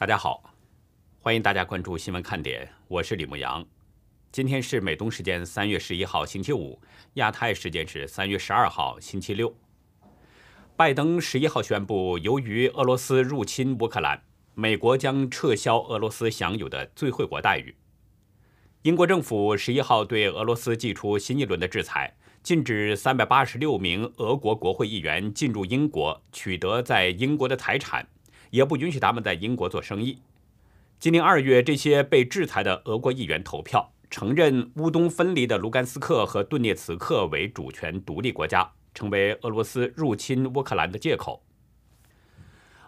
大家好，欢迎大家关注新闻看点，我是李牧阳。今天是美东时间三月十一号星期五，亚太时间是三月十二号星期六。拜登十一号宣布，由于俄罗斯入侵乌克兰，美国将撤销俄罗斯享有的最惠国待遇。英国政府十一号对俄罗斯寄出新一轮的制裁，禁止三百八十六名俄国国会议员进入英国，取得在英国的财产。也不允许他们在英国做生意。今年二月，这些被制裁的俄国议员投票，承认乌东分离的卢甘斯克和顿涅茨克为主权独立国家，成为俄罗斯入侵乌克兰的借口。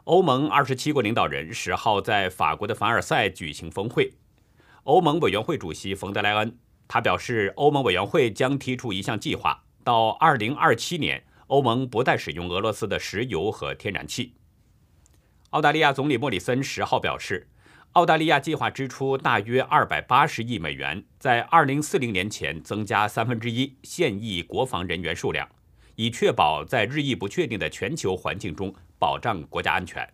欧盟二十七国领导人十号在法国的凡尔赛举行峰会，欧盟委员会主席冯德莱恩他表示，欧盟委员会将提出一项计划，到二零二七年，欧盟不再使用俄罗斯的石油和天然气。澳大利亚总理莫里森十号表示，澳大利亚计划支出大约二百八十亿美元，在二零四零年前增加三分之一现役国防人员数量，以确保在日益不确定的全球环境中保障国家安全。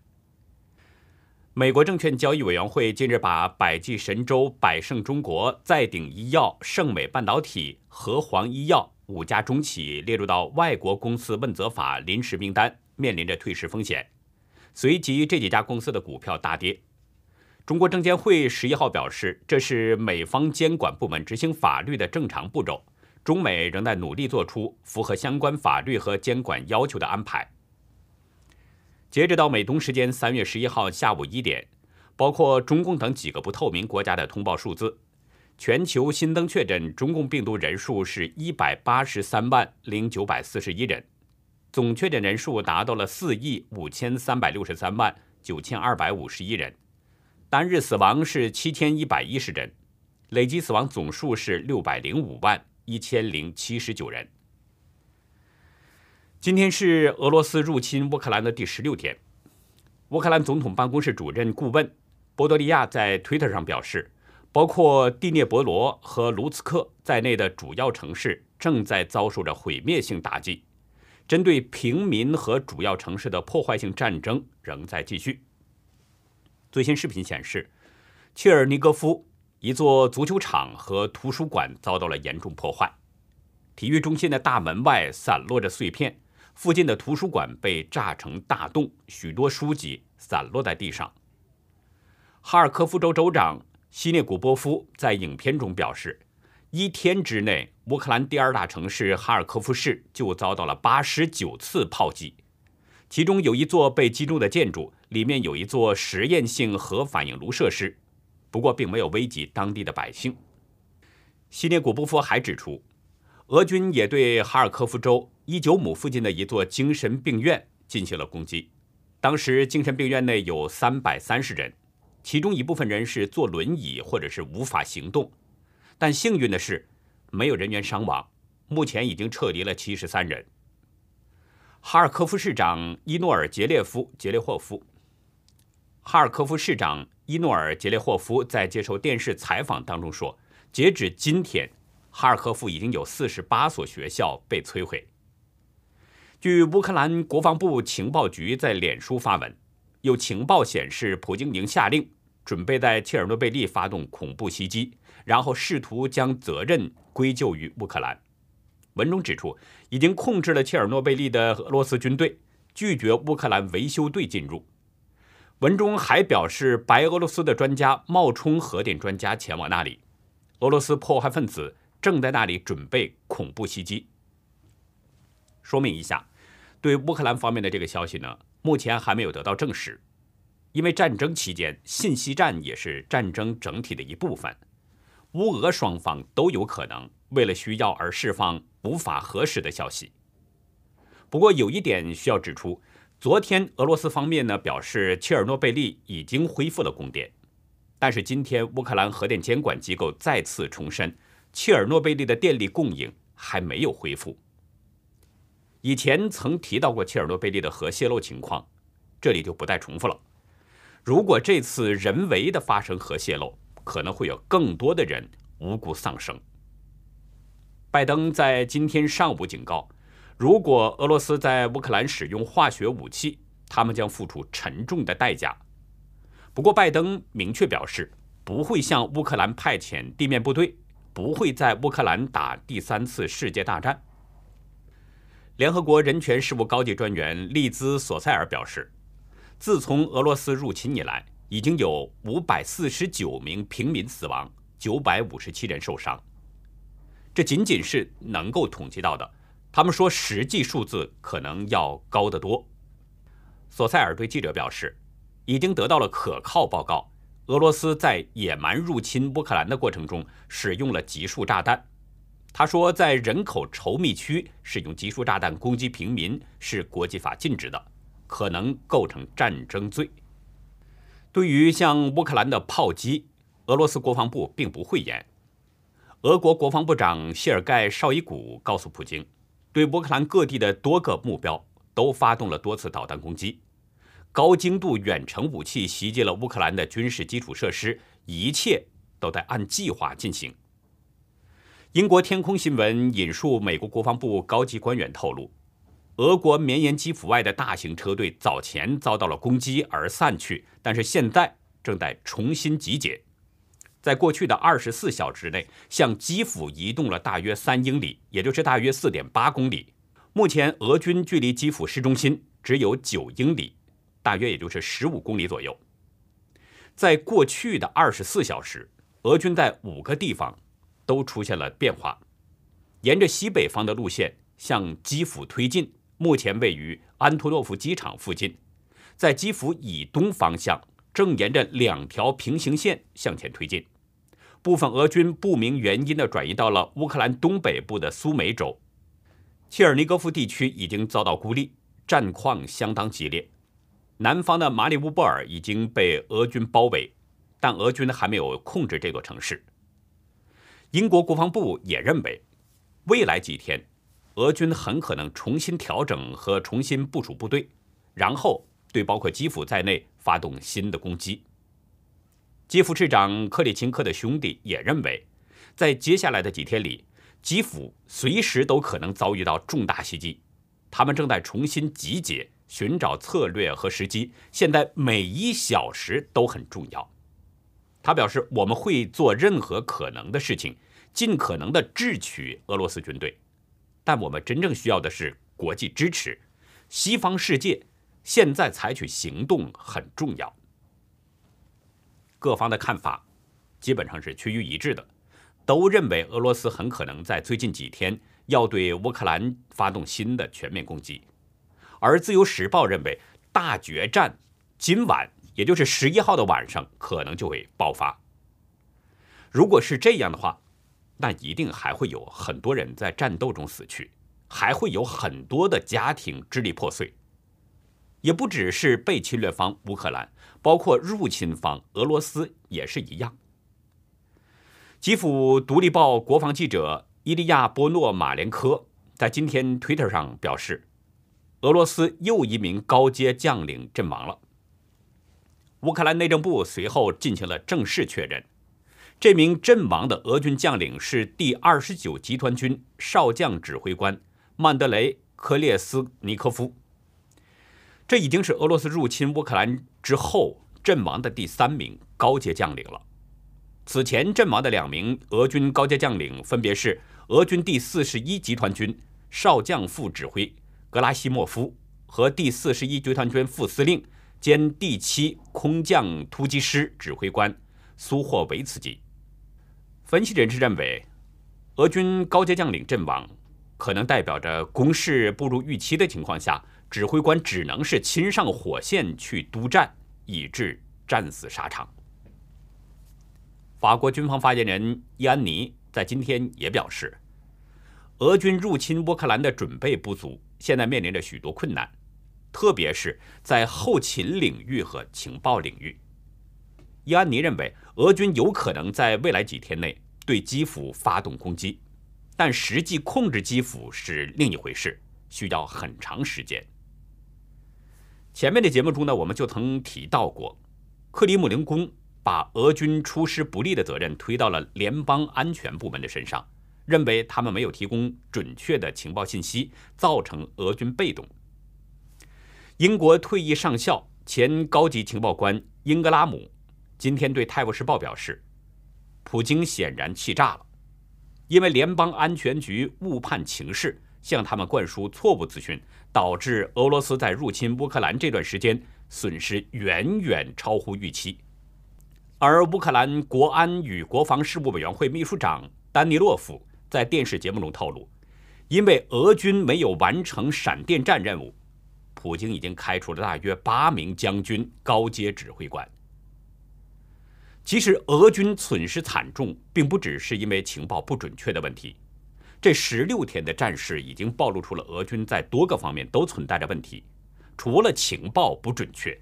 美国证券交易委员会近日把百济神州、百胜中国、再鼎医药、盛美半导体、和黄医药五家中企列入到外国公司问责法临时名单，面临着退市风险。随即，这几家公司的股票大跌。中国证监会十一号表示，这是美方监管部门执行法律的正常步骤，中美仍在努力做出符合相关法律和监管要求的安排。截止到美东时间三月十一号下午一点，包括中共等几个不透明国家的通报数字，全球新增确诊中共病毒人数是一百八十三万零九百四十一人。总确诊人数达到了四亿五千三百六十三万九千二百五十一人，单日死亡是七千一百一十人，累计死亡总数是六百零五万一千零七十九人。今天是俄罗斯入侵乌克兰的第十六天，乌克兰总统办公室主任顾问波多利亚在推特上表示，包括蒂涅伯罗和卢茨克在内的主要城市正在遭受着毁灭性打击。针对平民和主要城市的破坏性战争仍在继续。最新视频显示，切尔尼戈夫一座足球场和图书馆遭到了严重破坏，体育中心的大门外散落着碎片，附近的图书馆被炸成大洞，许多书籍散落在地上。哈尔科夫州州长西涅古波夫在影片中表示。一天之内，乌克兰第二大城市哈尔科夫市就遭到了八十九次炮击，其中有一座被击中的建筑里面有一座实验性核反应炉设施，不过并没有危及当地的百姓。西涅古波夫还指出，俄军也对哈尔科夫州伊久姆附近的一座精神病院进行了攻击，当时精神病院内有三百三十人，其中一部分人是坐轮椅或者是无法行动。但幸运的是，没有人员伤亡。目前已经撤离了七十三人。哈尔科夫市长伊诺尔杰列夫杰列霍夫，哈尔科夫市长伊诺尔杰列霍夫在接受电视采访当中说，截止今天，哈尔科夫已经有四十八所学校被摧毁。据乌克兰国防部情报局在脸书发文，有情报显示，普京已经下令。准备在切尔诺贝利发动恐怖袭击，然后试图将责任归咎于乌克兰。文中指出，已经控制了切尔诺贝利的俄罗斯军队拒绝乌克兰维修队进入。文中还表示，白俄罗斯的专家冒充核电专家前往那里，俄罗斯破坏分子正在那里准备恐怖袭击。说明一下，对乌克兰方面的这个消息呢，目前还没有得到证实。因为战争期间，信息战也是战争整体的一部分，乌俄双方都有可能为了需要而释放无法核实的消息。不过有一点需要指出，昨天俄罗斯方面呢表示切尔诺贝利已经恢复了供电，但是今天乌克兰核电监管机构再次重申，切尔诺贝利的电力供应还没有恢复。以前曾提到过切尔诺贝利的核泄漏情况，这里就不再重复了。如果这次人为的发生核泄漏，可能会有更多的人无辜丧生。拜登在今天上午警告，如果俄罗斯在乌克兰使用化学武器，他们将付出沉重的代价。不过，拜登明确表示不会向乌克兰派遣地面部队，不会在乌克兰打第三次世界大战。联合国人权事务高级专员利兹·索塞尔表示，自从俄罗斯入侵以来，已经有五百四十九名平民死亡，九百五十七人受伤。这仅仅是能够统计到的，他们说实际数字可能要高得多。索塞尔对记者表示，已经得到了可靠报告，俄罗斯在野蛮入侵乌克兰的过程中使用了集束炸弹。他说，在人口稠密区使用集束炸弹攻击平民是国际法禁止的，可能构成战争罪。对于向乌克兰的炮击，俄罗斯国防部并不讳言。俄国国防部长谢尔盖·绍伊古告诉普京，对乌克兰各地的多个目标都发动了多次导弹攻击，高精度远程武器袭击了乌克兰的军事基础设施，一切都在按计划进行。英国天空新闻引述美国国防部高级官员透露，俄国绵延基辅外的大型车队早前遭到了攻击而散去，但是现在正在重新集结。在过去的二十四小时内，向基辅移动了大约三英里，也就是大约四点八公里。目前，俄军距离基辅市中心只有九英里，大约也就是十五公里左右。在过去的二十四小时，俄军在五个地方。都出现了变化，沿着西北方的路线向基辅推进，目前位于安托诺夫机场附近。在基辅以东方向，正沿着两条平行线向前推进。部分俄军不明原因的转移到了乌克兰东北部的苏梅州，切尔尼戈夫地区已经遭到孤立，战况相当激烈。南方的马里乌波尔已经被俄军包围，但俄军还没有控制这座城市。英国国防部也认为，未来几天，俄军很可能重新调整和重新部署部队，然后对包括基辅在内发动新的攻击。基辅市长克里钦科的兄弟也认为，在接下来的几天里，基辅随时都可能遭遇到重大袭击。他们正在重新集结，寻找策略和时机。现在每一小时都很重要。他表示：“我们会做任何可能的事情，尽可能的智取俄罗斯军队，但我们真正需要的是国际支持。西方世界现在采取行动很重要。各方的看法基本上是趋于一致的，都认为俄罗斯很可能在最近几天要对乌克兰发动新的全面攻击。而《自由时报》认为，大决战今晚。”也就是十一号的晚上，可能就会爆发。如果是这样的话，那一定还会有很多人在战斗中死去，还会有很多的家庭支离破碎。也不只是被侵略方乌克兰，包括入侵方俄罗斯也是一样。基辅独立报国防记者伊利亚波诺马连科在今天 Twitter 上表示，俄罗斯又一名高阶将领阵亡了。乌克兰内政部随后进行了正式确认，这名阵亡的俄军将领是第二十九集团军少将指挥官曼德雷·科列斯尼科夫。这已经是俄罗斯入侵乌克兰之后阵亡的第三名高阶将领了。此前阵亡的两名俄军高阶将领分别是俄军第四十一集团军少将副指挥格拉西莫夫和第四十一集团军副司令。兼第七空降突击师指挥官苏霍维茨基。分析人士认为，俄军高阶将领阵亡，可能代表着攻势不如预期的情况下，指挥官只能是亲上火线去督战，以致战死沙场。法国军方发言人伊安尼在今天也表示，俄军入侵乌克兰的准备不足，现在面临着许多困难。特别是在后勤领域和情报领域，伊安尼认为，俄军有可能在未来几天内对基辅发动攻击，但实际控制基辅是另一回事，需要很长时间。前面的节目中呢，我们就曾提到过，克里姆林宫把俄军出师不利的责任推到了联邦安全部门的身上，认为他们没有提供准确的情报信息，造成俄军被动。英国退役上校、前高级情报官英格拉姆今天对《泰晤士报》表示，普京显然气炸了，因为联邦安全局误判情势，向他们灌输错误资讯，导致俄罗斯在入侵乌克兰这段时间损失远远超乎预期。而乌克兰国安与国防事务委员会秘书长丹尼洛夫在电视节目中透露，因为俄军没有完成闪电战任务，普京已经开除了大约八名将军、高阶指挥官。其实，俄军损失惨重，并不只是因为情报不准确的问题。这十六天的战事已经暴露出了俄军在多个方面都存在着问题，除了情报不准确，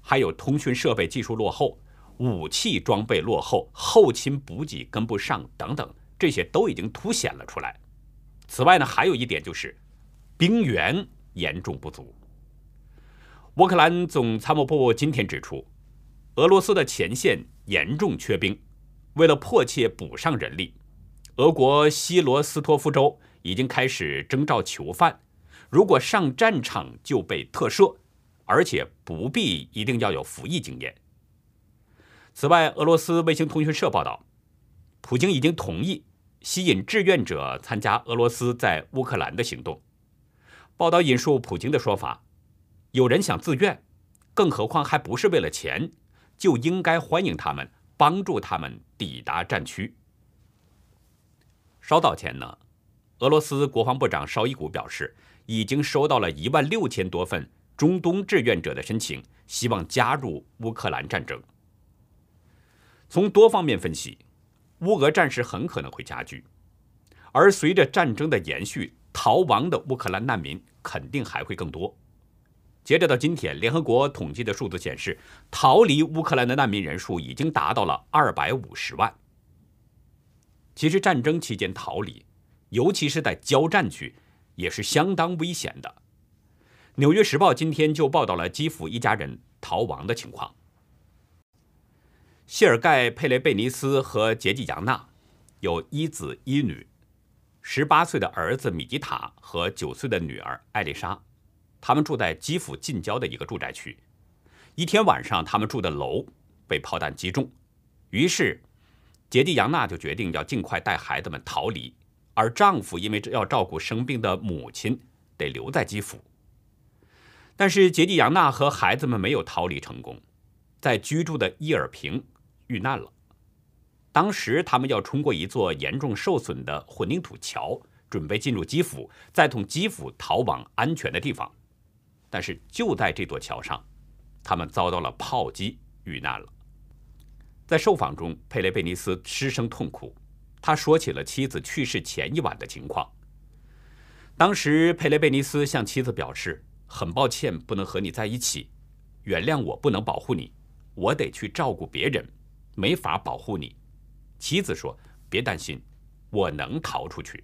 还有通讯设备技术落后。武器装备落后，后勤补给跟不上，等等，这些都已经凸显了出来。此外呢，还有一点就是兵源严重不足。乌克兰总参谋部今天指出，俄罗斯的前线严重缺兵，为了迫切补上人力，俄国西罗斯托夫州已经开始征召囚犯，如果上战场就被特赦，而且不必一定要有服役经验。此外，俄罗斯卫星通讯社报道，普京已经同意吸引志愿者参加俄罗斯在乌克兰的行动。报道引述普京的说法：“有人想自愿，更何况还不是为了钱，就应该欢迎他们，帮助他们抵达战区。”稍早前呢，俄罗斯国防部长绍伊古表示，已经收到了一万六千多份中东志愿者的申请，希望加入乌克兰战争。从多方面分析，乌俄战事很可能会加剧，而随着战争的延续，逃亡的乌克兰难民肯定还会更多。截止到今天，联合国统计的数字显示，逃离乌克兰的难民人数已经达到了二百五十万。其实，战争期间逃离，尤其是在交战区，也是相当危险的。《纽约时报》今天就报道了基辅一家人逃亡的情况。谢尔盖·佩雷贝尼斯和杰季扬娜有一子一女，十八岁的儿子米吉塔和九岁的女儿艾丽莎，他们住在基辅近郊的一个住宅区。一天晚上，他们住的楼被炮弹击中，于是杰蒂扬娜就决定要尽快带孩子们逃离，而丈夫因为要照顾生病的母亲，得留在基辅。但是杰蒂扬娜和孩子们没有逃离成功，在居住的伊尔平。遇难了。当时他们要冲过一座严重受损的混凝土桥，准备进入基辅，再从基辅逃往安全的地方。但是就在这座桥上，他们遭到了炮击，遇难了。在受访中，佩雷贝尼斯失声痛哭，他说起了妻子去世前一晚的情况。当时佩雷贝尼斯向妻子表示：“很抱歉不能和你在一起，原谅我不能保护你，我得去照顾别人。”没法保护你，妻子说：“别担心，我能逃出去。”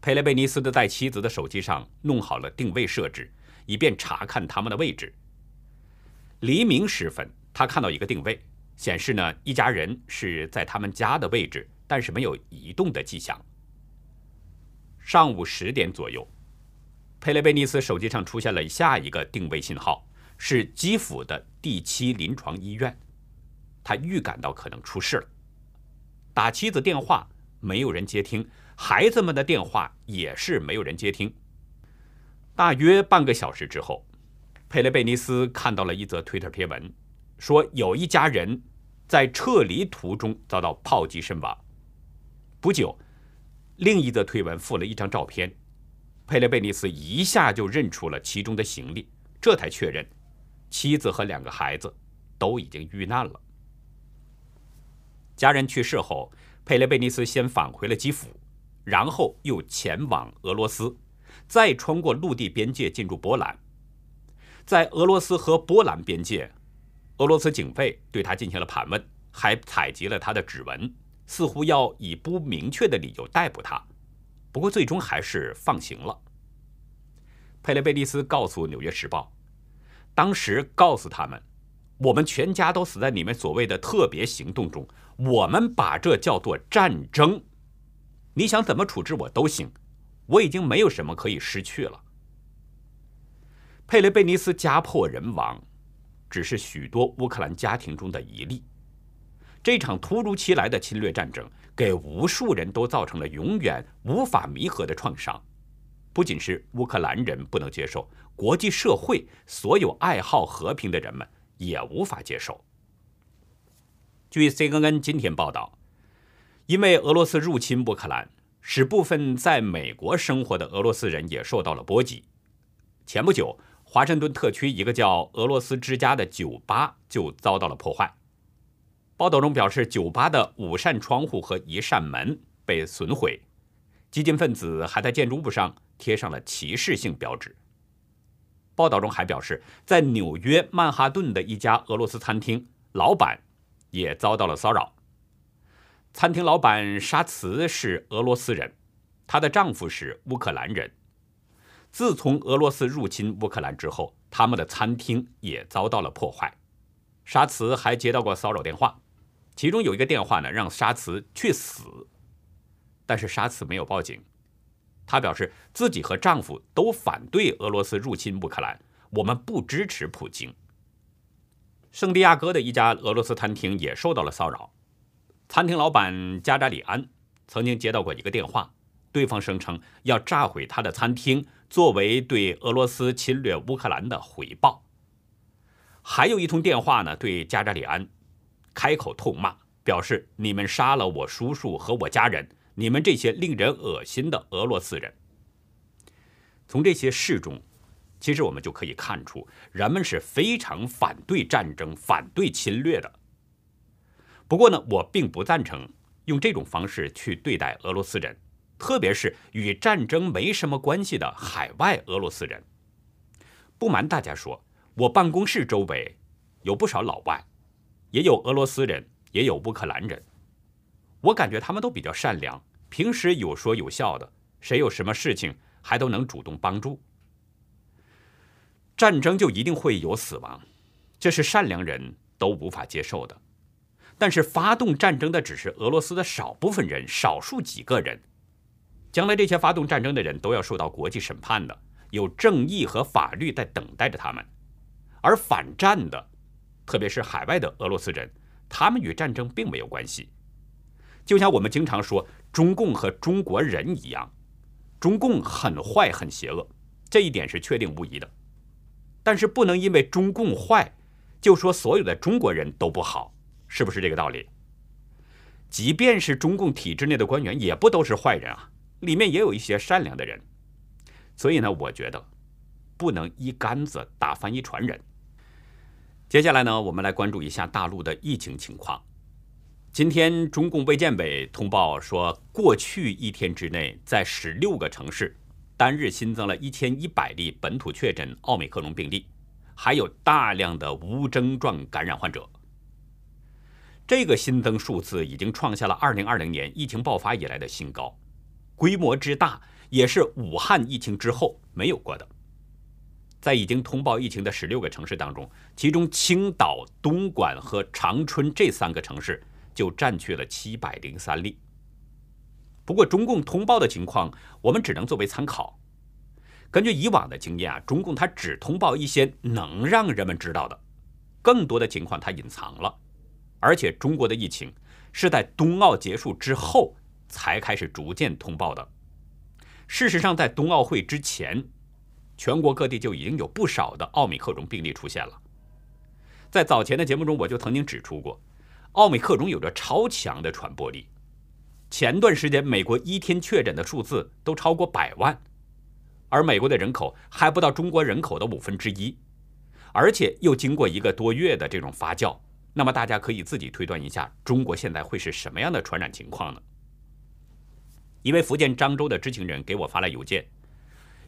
佩雷贝尼斯的在妻子的手机上弄好了定位设置，以便查看他们的位置。黎明时分，他看到一个定位，显示呢一家人是在他们家的位置，但是没有移动的迹象。上午十点左右，佩雷贝尼斯手机上出现了下一个定位信号，是基辅的第七临床医院。他预感到可能出事了，打妻子电话没有人接听，孩子们的电话也是没有人接听。大约半个小时之后，佩雷贝尼斯看到了一则推特贴文，说有一家人在撤离途中遭到炮击身亡。不久，另一则推文附了一张照片，佩雷贝尼斯一下就认出了其中的行李，这才确认妻子和两个孩子都已经遇难了。家人去世后，佩雷贝尼斯先返回了基辅，然后又前往俄罗斯，再穿过陆地边界进入波兰。在俄罗斯和波兰边界，俄罗斯警卫对他进行了盘问，还采集了他的指纹，似乎要以不明确的理由逮捕他。不过最终还是放行了。佩雷贝利斯告诉《纽约时报》，当时告诉他们。我们全家都死在你们所谓的特别行动中，我们把这叫做战争。你想怎么处置我都行，我已经没有什么可以失去了。佩雷贝尼斯家破人亡，只是许多乌克兰家庭中的一例。这场突如其来的侵略战争给无数人都造成了永远无法弥合的创伤，不仅是乌克兰人不能接受，国际社会所有爱好和平的人们也无法接受。据 CNN 今天报道，因为俄罗斯入侵乌克兰，使部分在美国生活的俄罗斯人也受到了波及。前不久，华盛顿特区一个叫“俄罗斯之家”的酒吧就遭到了破坏。报道中表示，酒吧的五扇窗户和一扇门被损毁，激进分子还在建筑物上贴上了歧视性标志。报道中还表示，在纽约曼哈顿的一家俄罗斯餐厅，老板。也遭到了骚扰。餐厅老板沙茨是俄罗斯人，她的丈夫是乌克兰人。自从俄罗斯入侵乌克兰之后，他们的餐厅也遭到了破坏。沙茨还接到过骚扰电话，其中有一个电话呢，让沙茨去死。但是沙茨没有报警，她表示自己和丈夫都反对俄罗斯入侵乌克兰，我们不支持普京。圣地亚哥的一家俄罗斯餐厅也受到了骚扰。餐厅老板加扎里安曾经接到过一个电话，对方声称要炸毁他的餐厅，作为对俄罗斯侵略乌克兰的回报。还有一通电话呢，对加扎里安开口痛骂，表示你们杀了我叔叔和我家人，你们这些令人恶心的俄罗斯人。从这些事中。其实我们就可以看出，人们是非常反对战争、反对侵略的。不过呢，我并不赞成用这种方式去对待俄罗斯人，特别是与战争没什么关系的海外俄罗斯人。不瞒大家说，我办公室周围有不少老外，也有俄罗斯人，也有乌克兰人。我感觉他们都比较善良，平时有说有笑的，谁有什么事情还都能主动帮助。战争就一定会有死亡，这是善良人都无法接受的。但是发动战争的只是俄罗斯的少部分人，少数几个人。将来这些发动战争的人都要受到国际审判的，有正义和法律在等待着他们。而反战的，特别是海外的俄罗斯人，他们与战争并没有关系。就像我们经常说中共和中国人一样，中共很坏很邪恶，这一点是确定无疑的。但是不能因为中共坏，就说所有的中国人都不好，是不是这个道理？即便是中共体制内的官员，也不都是坏人啊，里面也有一些善良的人。所以呢，我觉得不能一竿子打翻一船人。接下来呢，我们来关注一下大陆的疫情情况。今天，中共卫健委通报说，过去一天之内，在十六个城市。单日新增了一千一百例本土确诊奥密克戎病例，还有大量的无症状感染患者。这个新增数字已经创下了二零二零年疫情爆发以来的新高，规模之大也是武汉疫情之后没有过的。在已经通报疫情的十六个城市当中，其中青岛、东莞和长春这三个城市就占据了七百零三例。不过，中共通报的情况，我们只能作为参考。根据以往的经验啊，中共它只通报一些能让人们知道的，更多的情况它隐藏了。而且，中国的疫情是在冬奥结束之后才开始逐渐通报的。事实上，在冬奥会之前，全国各地就已经有不少的奥密克戎病例出现了。在早前的节目中，我就曾经指出过，奥密克戎有着超强的传播力。前段时间，美国一天确诊的数字都超过百万，而美国的人口还不到中国人口的五分之一，而且又经过一个多月的这种发酵，那么大家可以自己推断一下，中国现在会是什么样的传染情况呢？一位福建漳州的知情人给我发来邮件，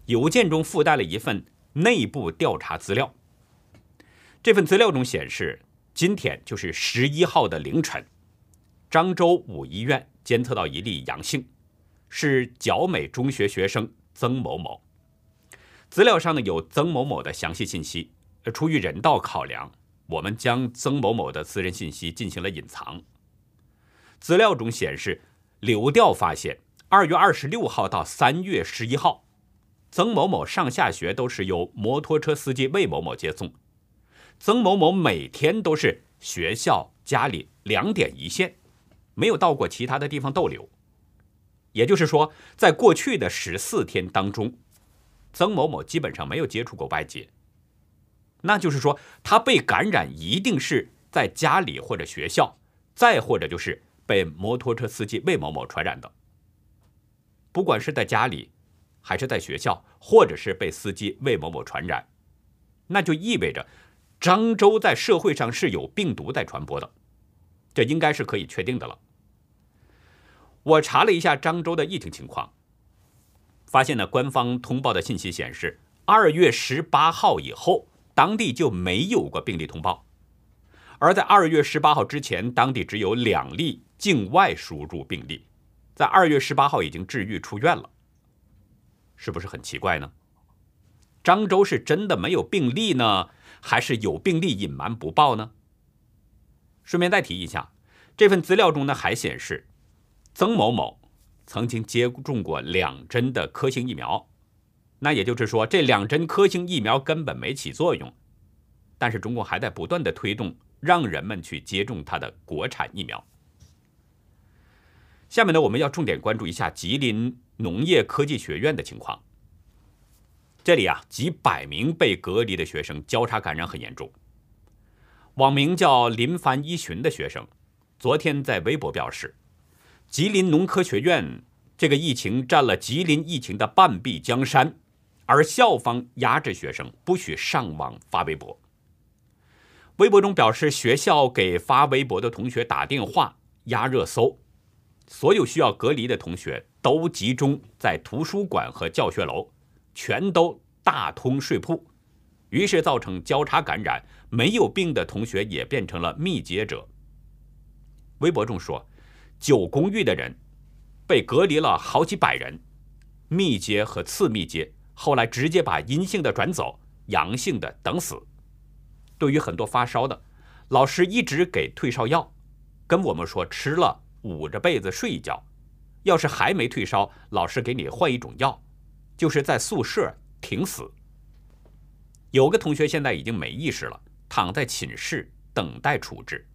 邮件中附带了一份内部调查资料。这份资料中显示，今天就是十一号的凌晨，漳州五医院。监测到一例阳性，是角美中学学生曾某某。资料上呢有曾某某的详细信息，出于人道考量，我们将曾某某的私人信息进行了隐藏。资料中显示，流调发现，二月二十六号到三月十一号，曾某某上下学都是由摩托车司机魏某某接送。曾某某每天都是学校、家里两点一线，没有到过其他的地方逗留。也就是说，在过去的十四天当中，曾某某基本上没有接触过外界。那就是说，他被感染一定是在家里或者学校，再或者就是被摩托车司机魏某某传染的。不管是在家里，还是在学校，或者是被司机魏某某传染，那就意味着漳州在社会上是有病毒在传播的，这应该是可以确定的了。我查了一下漳州的疫情情况，发现呢，官方通报的信息显示，二月十八号以后，当地就没有过病例通报，而在二月十八号之前，当地只有两例境外输入病例，在二月十八号已经治愈出院了，是不是很奇怪呢？漳州是真的没有病例呢，还是有病例隐瞒不报呢？顺便再提一下，这份资料中呢还显示。曾某某曾经接种过两针的科兴疫苗，那也就是说，这两针科兴疫苗根本没起作用。但是中国还在不断的推动，让人们去接种它的国产疫苗。下面呢，我们要重点关注一下吉林农业科技学院的情况。这里啊，几百名被隔离的学生交叉感染很严重。网名叫林凡一寻的学生，昨天在微博表示。吉林农科学院这个疫情占了吉林疫情的半壁江山，而校方压制学生不许上网发微博。微博中表示，学校给发微博的同学打电话压热搜，所有需要隔离的同学都集中在图书馆和教学楼，全都大通睡铺，于是造成交叉感染，没有病的同学也变成了密接者。微博中说。九公寓的人被隔离了好几百人，密接和次密接，后来直接把阴性的转走，阳性的等死。对于很多发烧的，老师一直给退烧药，跟我们说吃了捂着被子睡一觉，要是还没退烧，老师给你换一种药，就是在宿舍挺死。有个同学现在已经没意识了，躺在寝室等待处置。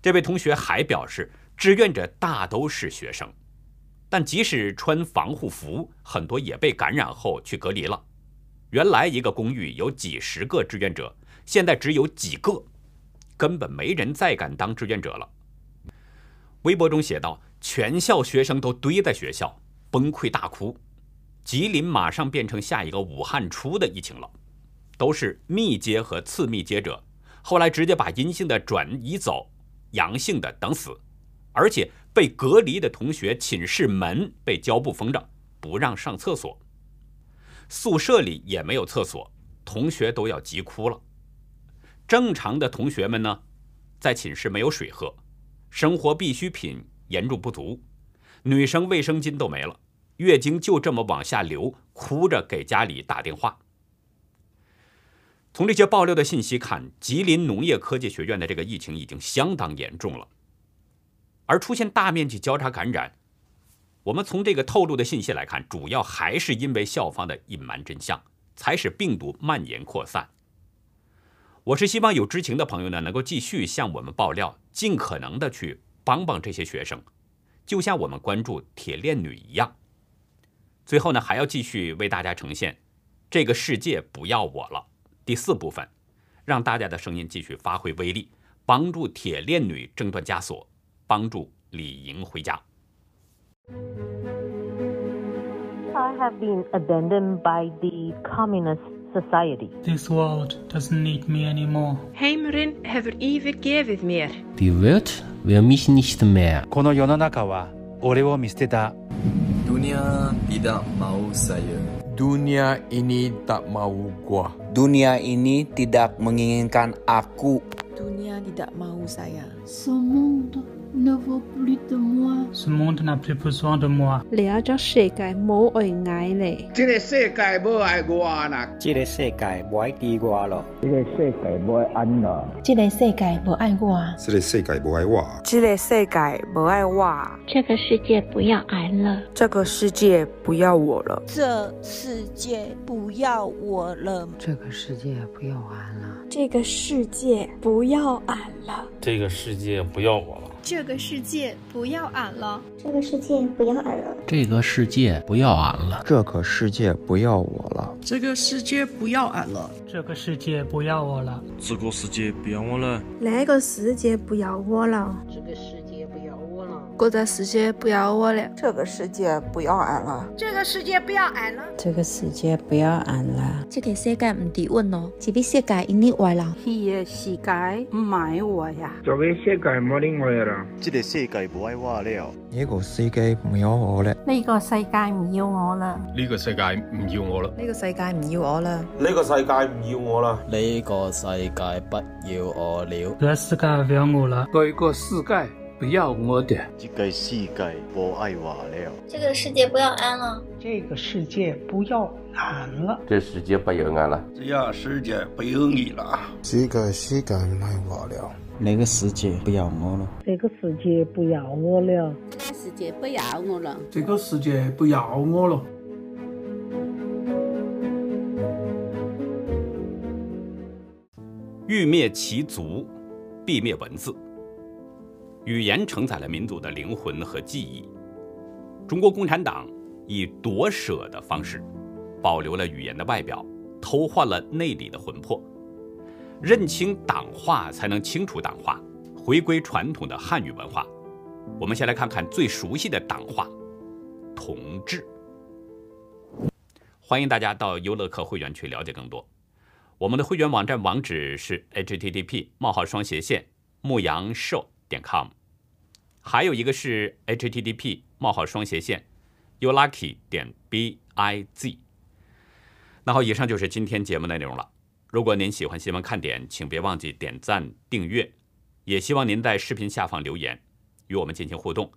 这位同学还表示。志愿者大都是学生，但即使穿防护服，很多也被感染后去隔离了。原来一个公寓有几十个志愿者，现在只有几个，根本没人再敢当志愿者了。微博中写道：“全校学生都堆在学校，崩溃大哭。吉林马上变成下一个武汉出的疫情了，都是密接和次密接者，后来直接把阴性的转移走，阳性的等死。”而且被隔离的同学寝室门被胶布封着，不让上厕所。宿舍里也没有厕所，同学都要急哭了。正常的同学们呢，在寝室没有水喝，生活必需品严重不足，女生卫生巾都没了，月经就这么往下流，哭着给家里打电话。从这些爆料的信息看，吉林农业科技学院的这个疫情已经相当严重了。而出现大面积交叉感染，我们从这个透露的信息来看，主要还是因为校方的隐瞒真相，才使病毒蔓延扩散。我是希望有知情的朋友呢，能够继续向我们爆料，尽可能的去帮帮这些学生，就像我们关注铁链女一样。最后呢，还要继续为大家呈现《这个世界不要我了》第四部分，让大家的声音继续发挥威力，帮助铁链女挣断枷锁。帮助李莹回家。I have been abandoned by the communist society. This world doesn't need me anymore. Heimurinn hefur yfirgefið mér. Die Welt will mich nicht mehr. この世の中は俺を見捨てた。Dunia tidak mau saya. Dunia ini tak mau gua. Dunia ini tidak menginginkan aku. Dunia tidak mau saya. Semundo ne vaut plus de moi. Ce monde n'a plus besoin de moi. 你要將世界冇愛愛咧。這個世界冇愛我啦。這個世界冇愛地我咯。這個世界冇愛安啦。這個世界冇愛我。這個世界冇愛我。這個世界冇愛我。這個世界不要愛了。這個世界不要我了。這世界不要我了。這個世界不要俺了。这个世界不要俺了，这个世界不要我了，这个世界不要俺了，这个世界不要俺了，这个世界不要俺了，这个世界不要我了，这个世界不要俺了，这个世界不要我了，这个世界不要我了，那个世界不要我了，这个世界不要我了，这个世界不要我了，这个世界不要俺了，这个世界不要俺了，这个世界不要俺了，这个世界唔抵稳咯，这个世界因你坏了，这个世界唔爱我呀，这个世界冇你爱了，这个世界不爱我了，呢个世界唔要我了，呢个世界唔要我了，呢个世界唔要我了，呢个世界唔要我了，呢个世界唔要我了，呢個世界不要我了，这个世界不要我了，这个世界不要我的，这个世界不爱我了，这个世界不要俺了，这个世界不要俺了，这世界不要俺了，這個世界不要你了，这个世界唔愛我了。那个世界不要我了，这个世界不要我了，这个世界不要我了，这个世界不要我了。欲灭其族，必灭文字。语言承载了民族的灵魂和记忆。中国共产党以夺舍的方式，保留了语言的外表，偷换了内里的魂魄。认清党化，才能清除党化，回归传统的汉语文化。我们先来看看最熟悉的党话“同志”。欢迎大家到优乐客会员去了解更多。我们的会员网站网址是 http: 冒号双斜线牧羊獸点 com，还有一个是 http: 冒号双斜线 youlucky 点 biz。那好，以上就是今天节目的內容了。如果您喜欢新闻看点，请别忘记点赞订阅，也希望您在视频下方留言与我们进行互动。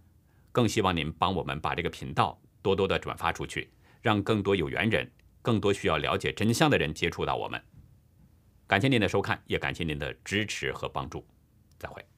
更希望您帮我们把这个频道多多的转发出去，让更多有缘人、更多需要了解真相的人接触到我们。感谢您的收看，也感谢您的支持和帮助，再会。